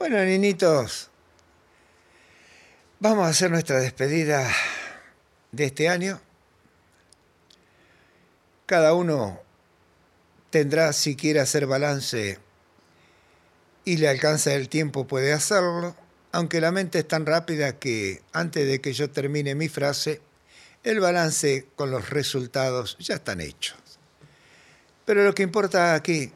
Bueno, niñitos, vamos a hacer nuestra despedida de este año. Cada uno tendrá, si quiere hacer balance y le alcanza el tiempo, puede hacerlo, aunque la mente es tan rápida que antes de que yo termine mi frase, el balance con los resultados ya están hechos. Pero lo que importa aquí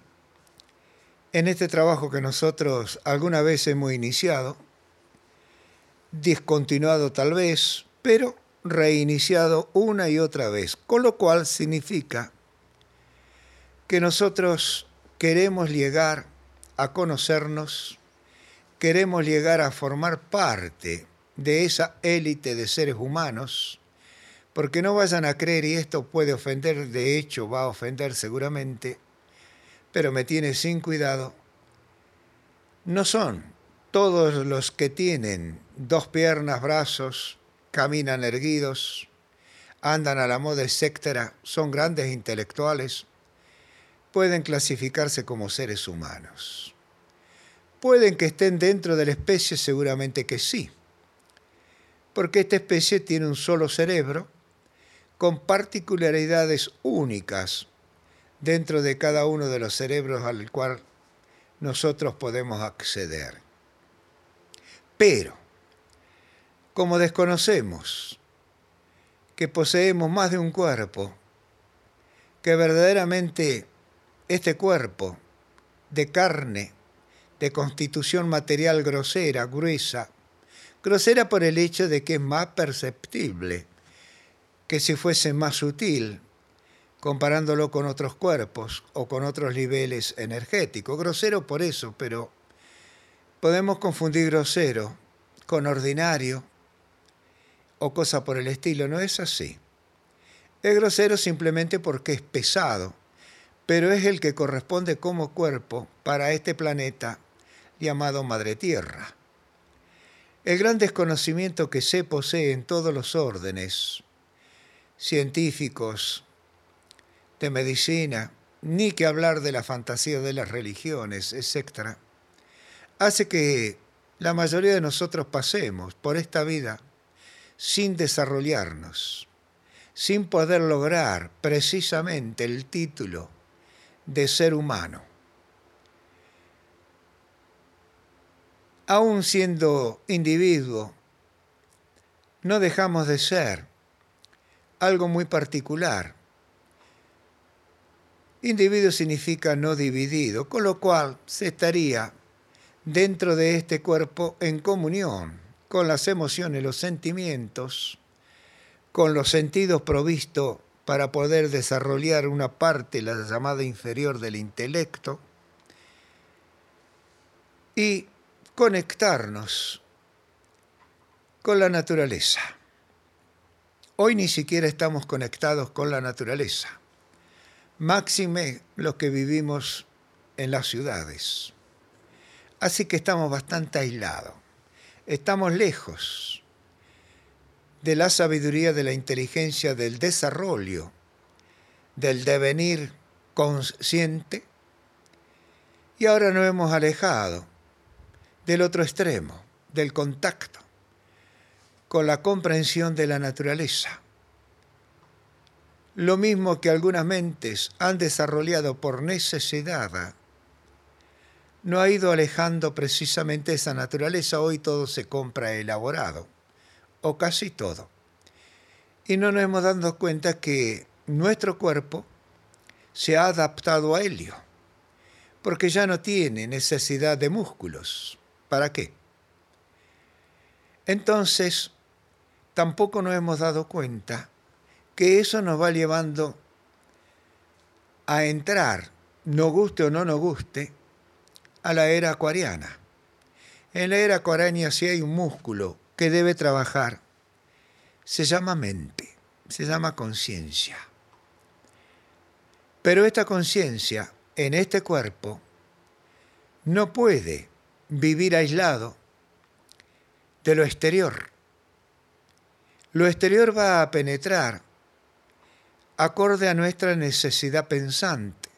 en este trabajo que nosotros alguna vez hemos iniciado, discontinuado tal vez, pero reiniciado una y otra vez, con lo cual significa que nosotros queremos llegar a conocernos, queremos llegar a formar parte de esa élite de seres humanos, porque no vayan a creer, y esto puede ofender, de hecho va a ofender seguramente, pero me tiene sin cuidado, no son todos los que tienen dos piernas, brazos, caminan erguidos, andan a la moda, etc., son grandes intelectuales, pueden clasificarse como seres humanos. Pueden que estén dentro de la especie, seguramente que sí, porque esta especie tiene un solo cerebro con particularidades únicas dentro de cada uno de los cerebros al cual nosotros podemos acceder. Pero, como desconocemos que poseemos más de un cuerpo, que verdaderamente este cuerpo de carne, de constitución material grosera, gruesa, grosera por el hecho de que es más perceptible que si fuese más sutil, comparándolo con otros cuerpos o con otros niveles energéticos. Grosero por eso, pero podemos confundir grosero con ordinario o cosa por el estilo. No es así. Es grosero simplemente porque es pesado, pero es el que corresponde como cuerpo para este planeta llamado Madre Tierra. El gran desconocimiento que se posee en todos los órdenes, científicos, de medicina, ni que hablar de la fantasía de las religiones, etc., hace que la mayoría de nosotros pasemos por esta vida sin desarrollarnos, sin poder lograr precisamente el título de ser humano. Aún siendo individuo, no dejamos de ser algo muy particular Individuo significa no dividido, con lo cual se estaría dentro de este cuerpo en comunión con las emociones, los sentimientos, con los sentidos provistos para poder desarrollar una parte, la llamada inferior del intelecto, y conectarnos con la naturaleza. Hoy ni siquiera estamos conectados con la naturaleza máxime los que vivimos en las ciudades. Así que estamos bastante aislados, estamos lejos de la sabiduría, de la inteligencia, del desarrollo, del devenir consciente, y ahora nos hemos alejado del otro extremo, del contacto con la comprensión de la naturaleza lo mismo que algunas mentes han desarrollado por necesidad, no ha ido alejando precisamente esa naturaleza. Hoy todo se compra elaborado, o casi todo. Y no nos hemos dado cuenta que nuestro cuerpo se ha adaptado a helio, porque ya no tiene necesidad de músculos. ¿Para qué? Entonces, tampoco nos hemos dado cuenta que eso nos va llevando a entrar, no guste o no nos guste, a la era acuariana. En la era acuariana si hay un músculo que debe trabajar, se llama mente, se llama conciencia. Pero esta conciencia en este cuerpo no puede vivir aislado de lo exterior. Lo exterior va a penetrar acorde a nuestra necesidad pensante.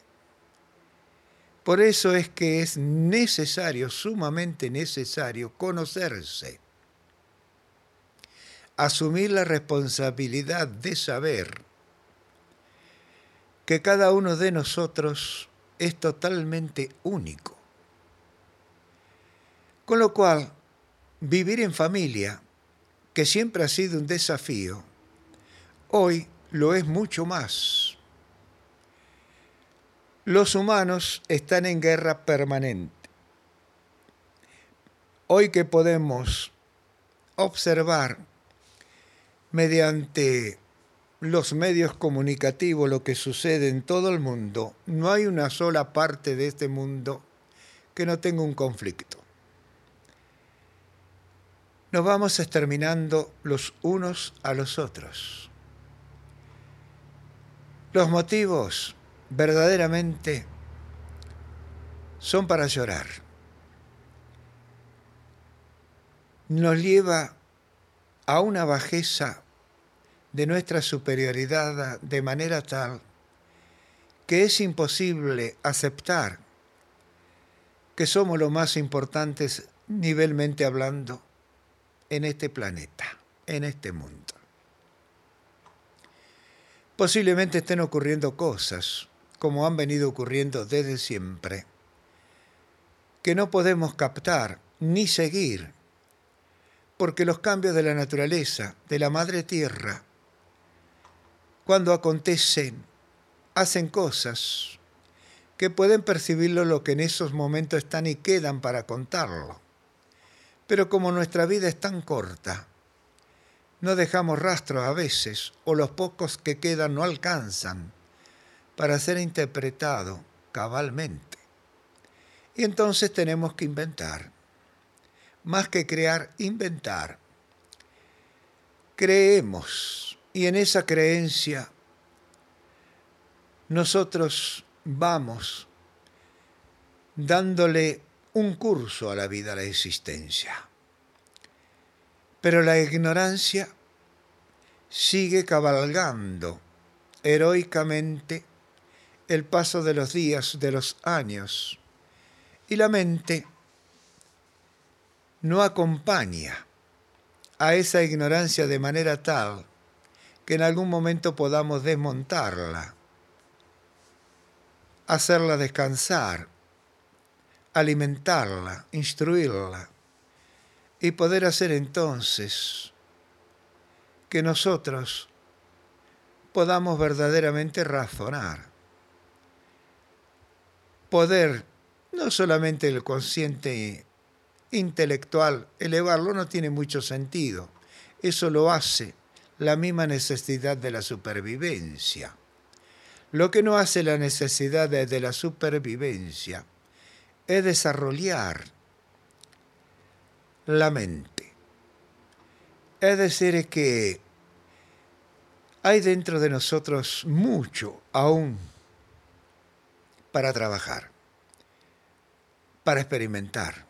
Por eso es que es necesario, sumamente necesario, conocerse, asumir la responsabilidad de saber que cada uno de nosotros es totalmente único. Con lo cual, vivir en familia, que siempre ha sido un desafío, hoy lo es mucho más. Los humanos están en guerra permanente. Hoy que podemos observar mediante los medios comunicativos lo que sucede en todo el mundo, no hay una sola parte de este mundo que no tenga un conflicto. Nos vamos exterminando los unos a los otros. Los motivos verdaderamente son para llorar. Nos lleva a una bajeza de nuestra superioridad de manera tal que es imposible aceptar que somos los más importantes nivelmente hablando en este planeta, en este mundo. Posiblemente estén ocurriendo cosas, como han venido ocurriendo desde siempre, que no podemos captar ni seguir, porque los cambios de la naturaleza, de la madre tierra, cuando acontecen, hacen cosas que pueden percibirlo lo que en esos momentos están y quedan para contarlo. Pero como nuestra vida es tan corta, no dejamos rastros a veces, o los pocos que quedan no alcanzan para ser interpretado cabalmente. Y entonces tenemos que inventar. Más que crear, inventar. Creemos y en esa creencia nosotros vamos dándole un curso a la vida, a la existencia. Pero la ignorancia sigue cabalgando heroicamente el paso de los días, de los años, y la mente no acompaña a esa ignorancia de manera tal que en algún momento podamos desmontarla, hacerla descansar, alimentarla, instruirla y poder hacer entonces que nosotros podamos verdaderamente razonar, poder no solamente el consciente intelectual elevarlo no tiene mucho sentido, eso lo hace la misma necesidad de la supervivencia. Lo que no hace la necesidad de, la supervivencia es desarrollar la mente. Es decir, que hay dentro de nosotros mucho aún para trabajar, para experimentar.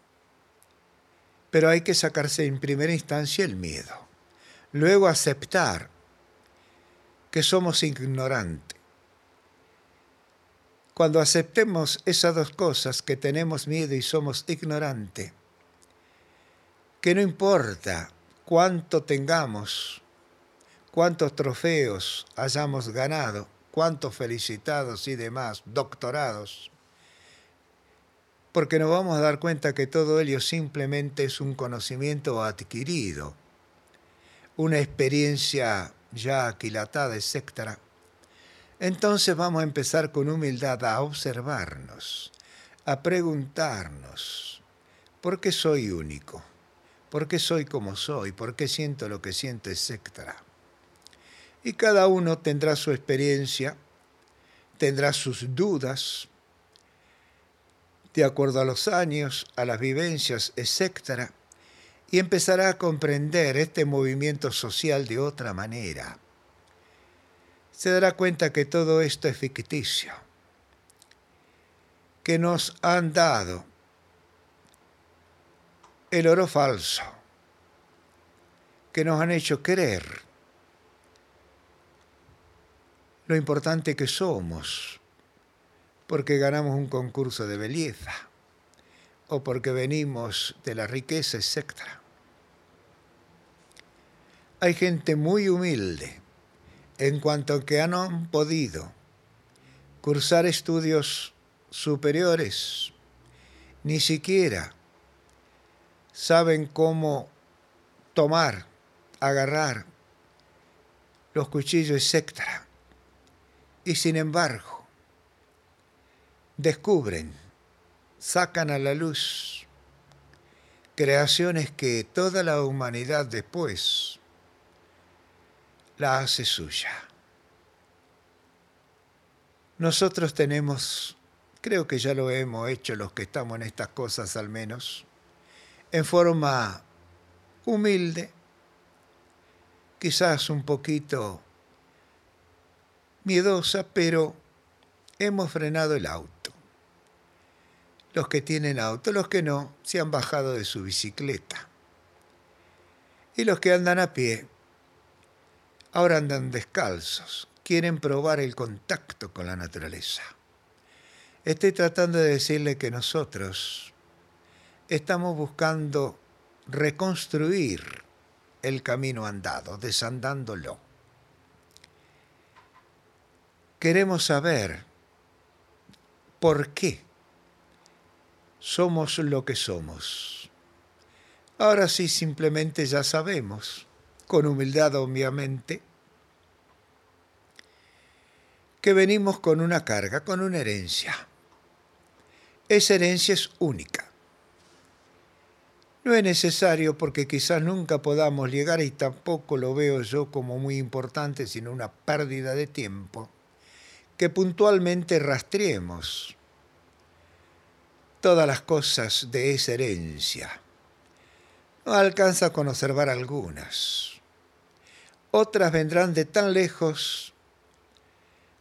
Pero hay que sacarse en primera instancia el miedo. Luego aceptar que somos ignorantes. Cuando aceptemos esas dos cosas, que tenemos miedo y somos ignorantes, que no importa cuánto tengamos, cuántos trofeos hayamos ganado, cuántos felicitados y demás, doctorados, porque nos vamos a dar cuenta que todo ello simplemente es un conocimiento adquirido una experiencia ya aquilatada, etc. Entonces vamos a empezar con humildad a observarnos, a preguntarnos, ¿por qué soy único? ¿Por qué soy como soy? ¿Por qué siento lo que siento, etc.? Y cada uno tendrá su experiencia, tendrá sus dudas, de acuerdo a los años, a las vivencias, etc y empezará a comprender este movimiento social de otra manera. Se dará cuenta que todo esto es ficticio, que nos han dado el oro falso, que nos han hecho creer lo importante que somos, porque ganamos un concurso de belleza o porque venimos de la riqueza, etc. Hay gente muy humilde en cuanto que han podido cursar estudios superiores, ni siquiera saben cómo tomar, agarrar los cuchillos, etc. Y sin embargo, descubren, sacan a la luz creaciones que toda la humanidad después la hace suya. Nosotros tenemos, creo que ya lo hemos hecho los que estamos en estas cosas al menos, en forma humilde, quizás un poquito miedosa, pero hemos frenado el auto. Los que tienen auto, los que no, se han bajado de su bicicleta. Y los que andan a pie, ahora andan descalzos, quieren probar el contacto con la naturaleza. Estoy tratando de decirle que nosotros estamos buscando reconstruir el camino andado, desandándolo. Queremos saber por qué somos lo que somos. Ahora sí, simplemente ya sabemos, con humildad obviamente, que venimos con una carga, con una herencia. Esa herencia es única. No es necesario porque quizás nunca podamos llegar y tampoco lo veo yo como muy importante, sino una pérdida de tiempo, que puntualmente rastreemos todas las cosas de esa herencia. No alcanza con observar algunas. Otras vendrán de tan lejos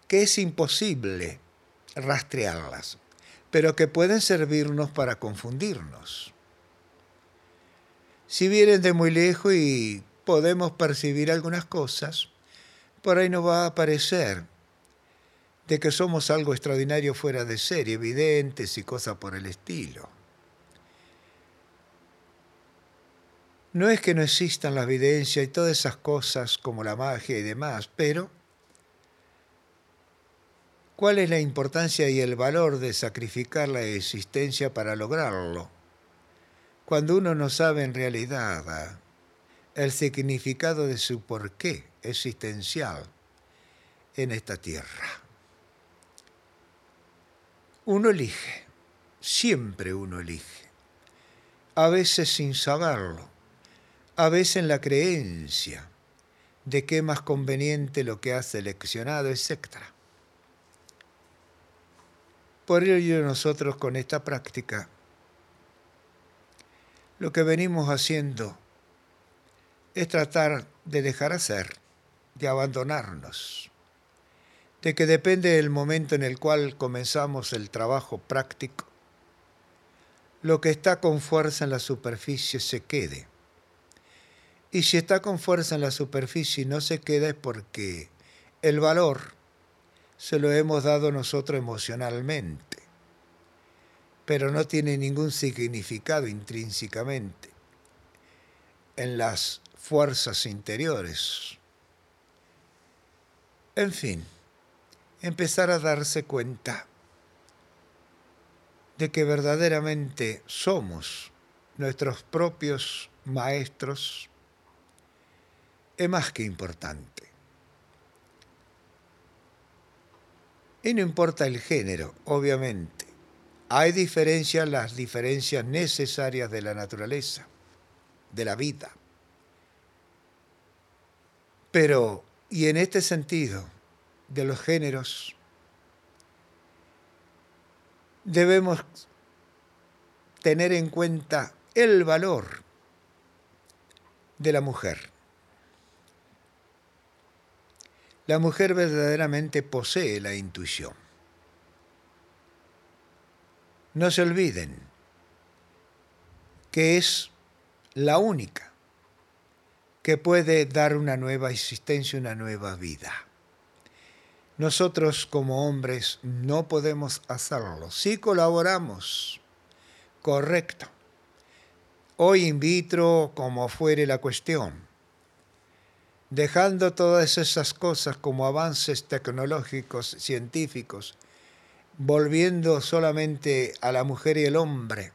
que es imposible rastrearlas, pero que pueden servirnos para confundirnos si vienen de muy lejos y podemos percibir algunas cosas, por ahí nos va a parecer de que somos algo extraordinario fuera de serie, evidentes y cosas por el estilo. No es que no existan la evidencia y todas esas cosas como la magia y demás, pero ¿cuál es la importancia y el valor de sacrificar la existencia para lograrlo? Cuando uno no sabe en realidad ah, el significado de su porqué existencial en esta tierra. Uno elige, siempre uno elige, a veces sin saberlo, a veces en la creencia de que es más conveniente lo que ha seleccionado, etc. Por ello nosotros con esta práctica lo que venimos haciendo es tratar de dejar hacer, de abandonarnos, de que depende del momento en el cual comenzamos el trabajo práctico, lo que está con fuerza en la superficie se quede. Y si está con fuerza en la superficie y no se queda es porque el valor se lo hemos dado nosotros emocionalmente pero no tiene ningún significado intrínsecamente en las fuerzas interiores. En fin, empezar a darse cuenta de que verdaderamente somos nuestros propios maestros es más que importante. Y no importa el género, obviamente. Hay diferencias, las diferencias necesarias de la naturaleza, de la vida. Pero, y en este sentido, de los géneros, debemos tener en cuenta el valor de la mujer. La mujer verdaderamente posee la intuición. No se olviden que es la única que puede dar una nueva existencia, una nueva vida. Nosotros como hombres no podemos hacerlo. Si colaboramos, correcto. Hoy in vitro, como fuere la cuestión. Dejando todas esas cosas como avances tecnológicos, científicos, volviendo solamente a la mujer y el hombre,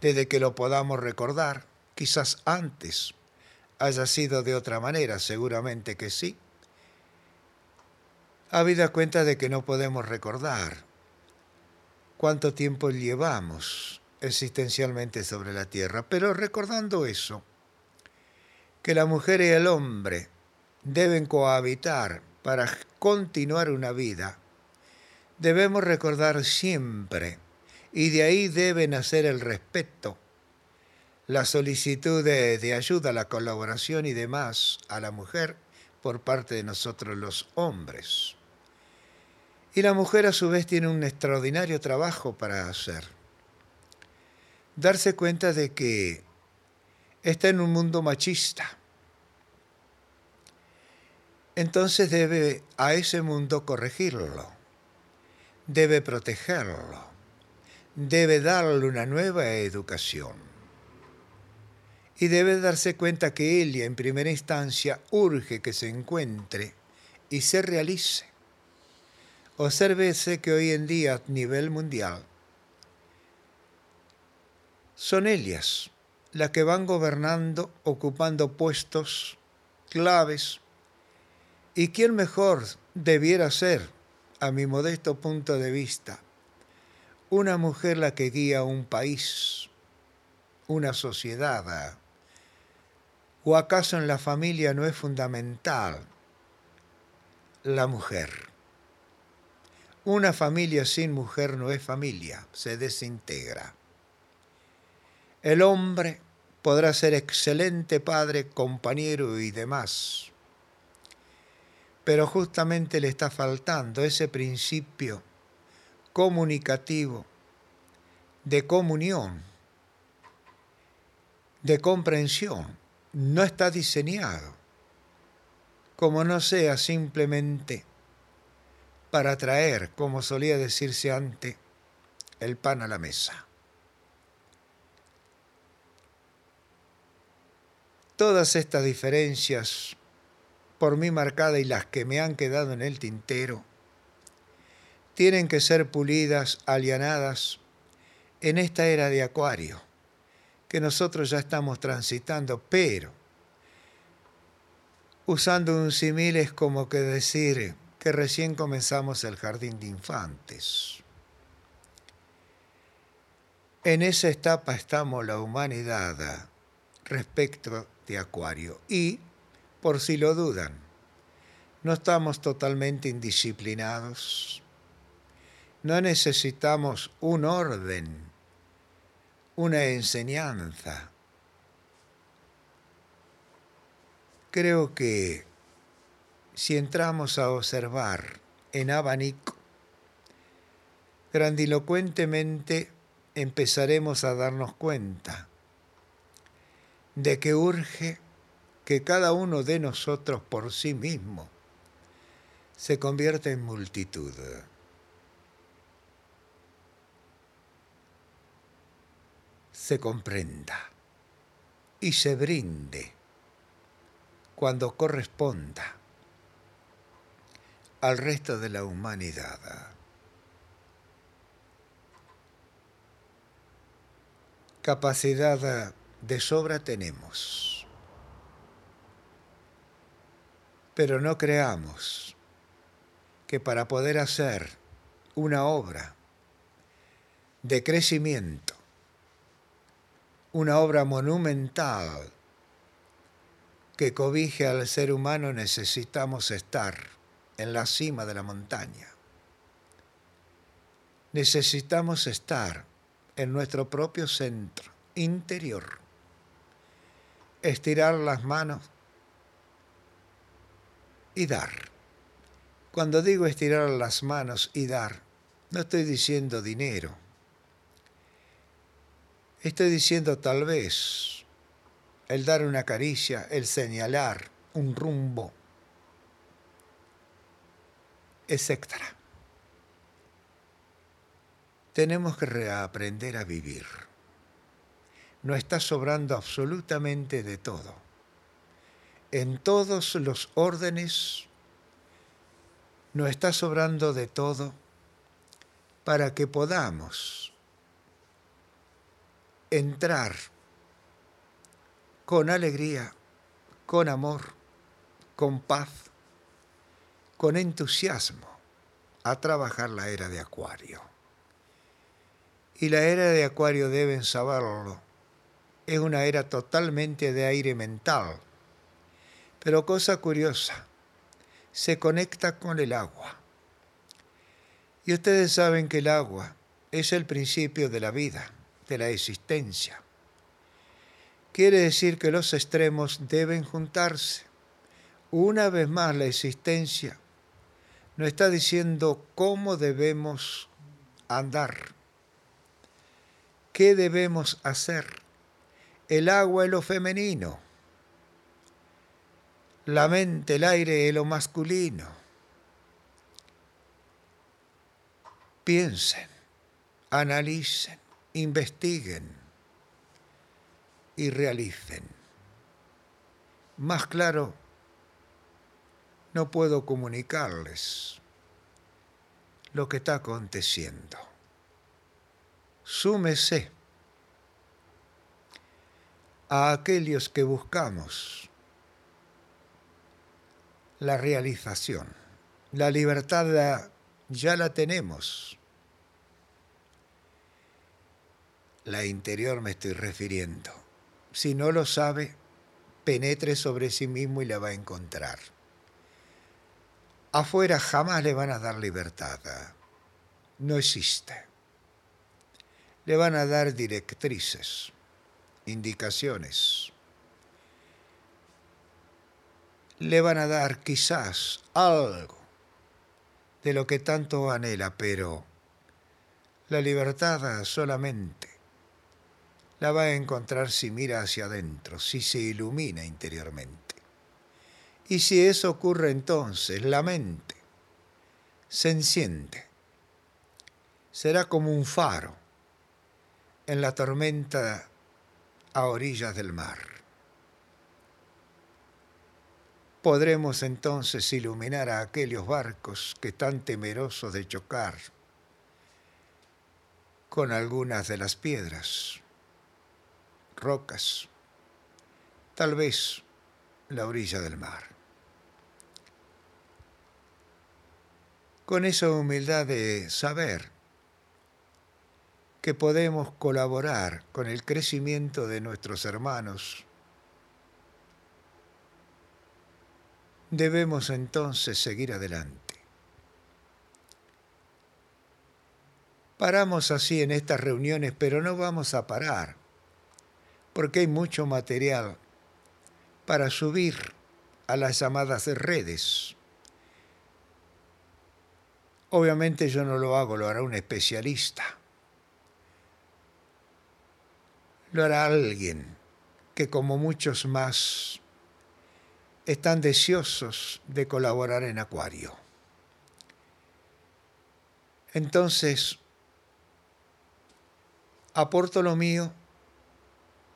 desde que lo podamos recordar, quizás antes haya sido de otra manera, seguramente que sí. Habida cuenta de que no podemos recordar cuánto tiempo llevamos existencialmente sobre la tierra, pero recordando eso, que la mujer y el hombre deben cohabitar para continuar una vida, debemos recordar siempre, y de ahí debe nacer el respeto, la solicitud de, de, ayuda, la colaboración y demás a la mujer por parte de nosotros los hombres. Y la mujer a su vez tiene un extraordinario trabajo para hacer. Darse cuenta de que está en un mundo machista. Entonces debe a ese mundo corregirlo, debe protegerlo, debe darle una nueva educación. Y debe darse cuenta que ella en primera instancia urge que se encuentre y se realice Obsérvese que hoy en día a nivel mundial son ellas las que van gobernando, ocupando puestos claves. ¿Y quién mejor debiera ser, a mi modesto punto de vista, una mujer la que guía un país, una sociedad? ¿O acaso en la familia no es fundamental la mujer? Una familia sin mujer no es familia, se desintegra. El hombre podrá ser excelente padre, compañero y demás, pero justamente le está faltando ese principio comunicativo, de comunión, de comprensión. No está diseñado como no sea simplemente para traer, como solía decirse antes, el pan a la mesa. Todas estas diferencias, por mí marcadas y las que me han quedado en el tintero, tienen que ser pulidas, alianadas en esta era de Acuario, que nosotros ya estamos transitando, pero usando un símil es como que decir, que recién comenzamos el jardín de infantes. En esa etapa estamos la humanidad respecto de Acuario y, por si lo dudan, no estamos totalmente indisciplinados, no necesitamos un orden, una enseñanza. Creo que si entramos a observar en abanico, grandilocuentemente empezaremos a darnos cuenta de que urge que cada uno de nosotros por sí mismo se convierta en multitud. Se comprenda y se brinde cuando corresponda al resto de la humanidad. Capacidad de sobra tenemos, pero no creamos que para poder hacer una obra de crecimiento, una obra monumental que cobije al ser humano necesitamos estar en la cima de la montaña. Necesitamos estar en nuestro propio centro interior, estirar las manos y dar. Cuando digo estirar las manos y dar, no estoy diciendo dinero. Estoy diciendo tal vez el dar una caricia, el señalar un rumbo, etc. Tenemos que reaprender a vivir. No está sobrando absolutamente de todo. En todos los órdenes no está sobrando de todo para que podamos entrar con alegría, con amor, con paz, con entusiasmo a trabajar la era de Acuario. Y la era de Acuario deben saberlo. Es una era totalmente de aire mental. Pero cosa curiosa, se conecta con el agua. Y ustedes saben que el agua es el principio de la vida, de la existencia. Quiere decir que los extremos deben juntarse. Una vez más la existencia nos está diciendo cómo debemos andar, qué debemos hacer. El agua es lo femenino, la mente, el aire es lo masculino. Piensen, analicen, investiguen y realicen. Más claro, no puedo comunicarles lo que está aconteciendo. Súmese a aquellos que buscamos la realización. La libertad ya la tenemos. La interior me estoy refiriendo. Si no lo sabe, penetre sobre sí mismo y la va a encontrar. Afuera jamás le van a dar libertad. No existe. Le van a dar directrices, indicaciones le van a dar quizás algo de lo que tanto anhela, pero la libertad solamente la va a encontrar si mira hacia adentro, si se ilumina interiormente. Y si eso ocurre entonces, la mente se enciende. Será como un faro en la tormenta a orillas del mar podremos entonces iluminar a aquellos barcos que están temerosos de chocar con algunas de las piedras, rocas, tal vez la orilla del mar. Con esa humildad de saber que podemos colaborar con el crecimiento de nuestros hermanos Debemos entonces seguir adelante. Paramos así en estas reuniones, pero no vamos a parar, porque hay mucho material para subir a las llamadas redes. Obviamente yo no lo hago, lo hará un especialista. Lo hará alguien que como muchos más están deseosos de colaborar en Acuario. Entonces, aporto lo mío,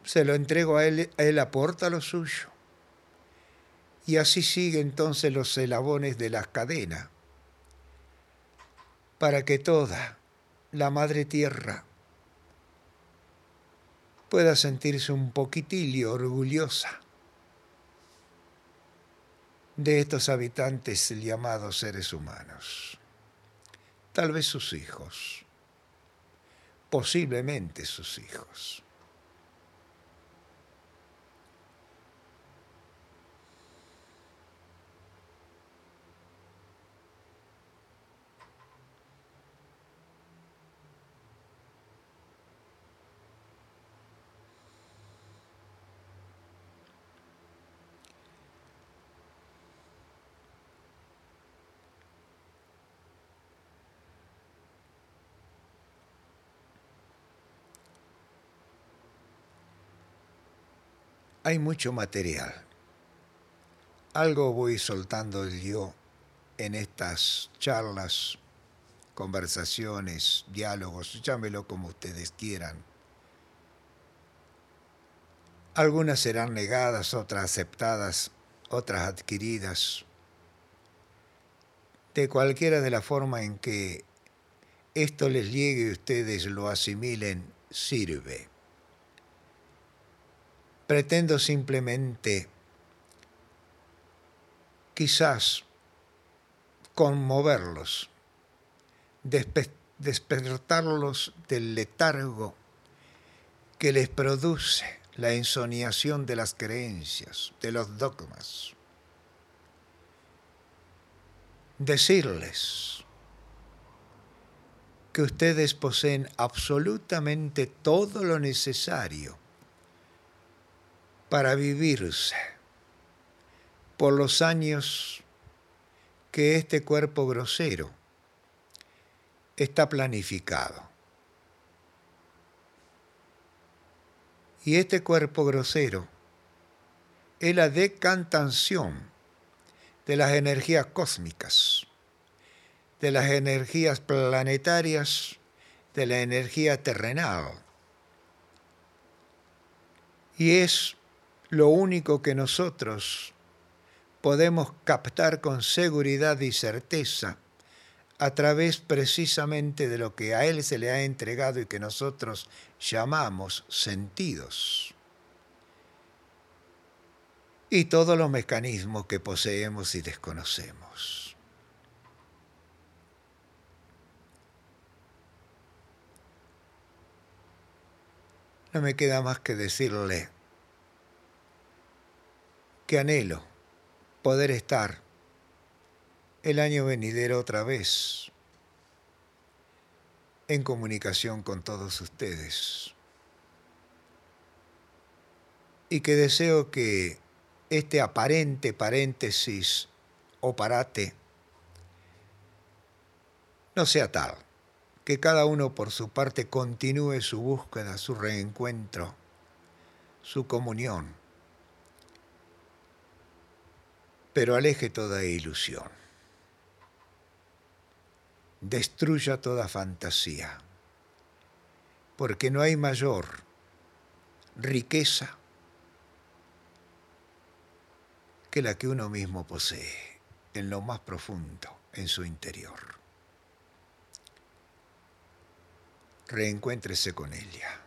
se lo entrego a él, él aporta lo suyo. Y así sigue entonces los eslabones de la cadena, para que toda la Madre Tierra pueda sentirse un poquitillo orgullosa de estos habitantes llamados seres humanos. Tal vez sus hijos, posiblemente sus hijos. Hay mucho material. Algo voy soltando yo en estas charlas, conversaciones, diálogos, llámelo como ustedes quieran. Algunas serán negadas, otras aceptadas, otras adquiridas. De cualquiera de la forma en que esto les llegue y ustedes lo asimilen, sirve. Pretendo simplemente, quizás, conmoverlos, despertarlos del letargo que les produce la ensoniación de las creencias, de los dogmas. Decirles que ustedes poseen absolutamente todo lo necesario para vivirse por los años que este cuerpo grosero está planificado. Y este cuerpo grosero es la decantación de las energías cósmicas de las energías planetarias, de la energía terrenal. Y es lo único que nosotros podemos captar con seguridad y certeza a través precisamente de lo que a Él se le ha entregado y que nosotros llamamos sentidos. Y todos los mecanismos que poseemos y desconocemos. No me queda más que decirle que anhelo poder estar el año venidero otra vez en comunicación con todos ustedes. Y que deseo que este aparente paréntesis o parate no sea tal que cada uno por su parte continúe su búsqueda, su reencuentro, su comunión, pero aleje toda ilusión, destruya toda fantasía, porque no hay mayor riqueza que la que uno mismo posee en lo más profundo, en su interior. reencuéntrese con ella.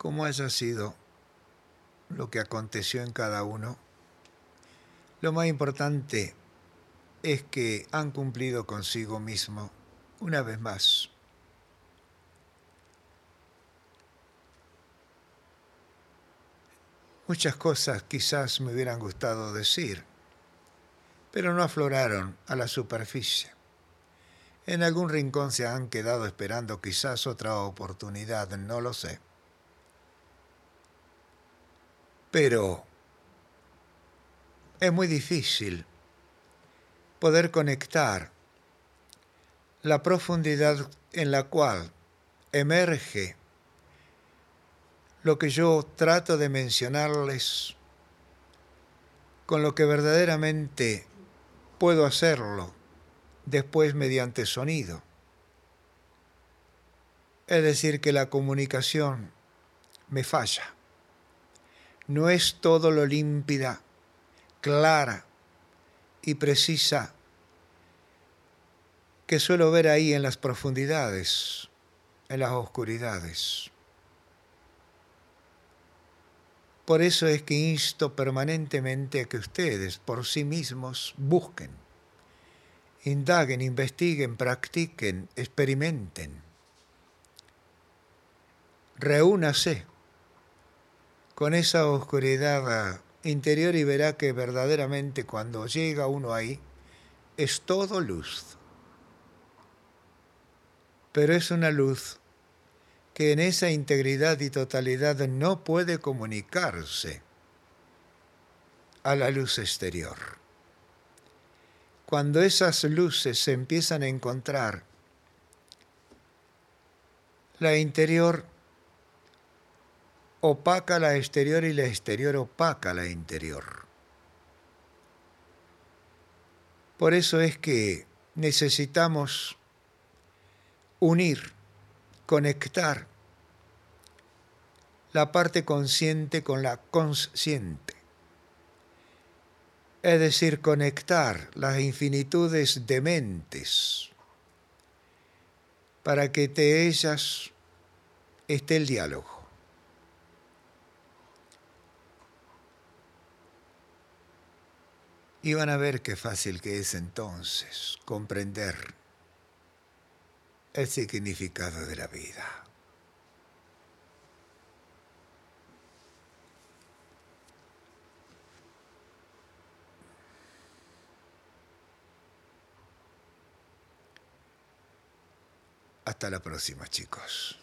Como haya sido lo que aconteció en cada uno, lo más importante es que han cumplido consigo mismo una vez más. Muchas cosas quizás me hubieran gustado decir, pero no afloraron a la superficie. En algún rincón se han quedado esperando quizás otra oportunidad, no lo sé. Pero es muy difícil poder conectar la profundidad en la cual emerge lo que yo trato de mencionarles con lo que verdaderamente puedo hacerlo después mediante sonido. Es decir, que la comunicación me falla no es todo lo límpida, clara y precisa que suelo ver ahí en las profundidades, en las oscuridades. Por eso es que insto permanentemente a que ustedes por sí mismos busquen indaguen, investiguen, practiquen, experimenten. Reúnase con esa oscuridad interior y verá que verdaderamente cuando llega uno ahí es todo luz. Pero es una luz que en esa integridad y totalidad no puede comunicarse a la luz exterior. Cuando esas luces se empiezan a encontrar, la interior opaca la exterior y la exterior opaca la interior. Por eso es que necesitamos unir, conectar la parte consciente con la consciente. Es decir, conectar las infinitudes de mentes para que de ellas esté el diálogo. Y van a ver qué fácil que es entonces comprender el significado de la vida. Hasta la próxima, chicos.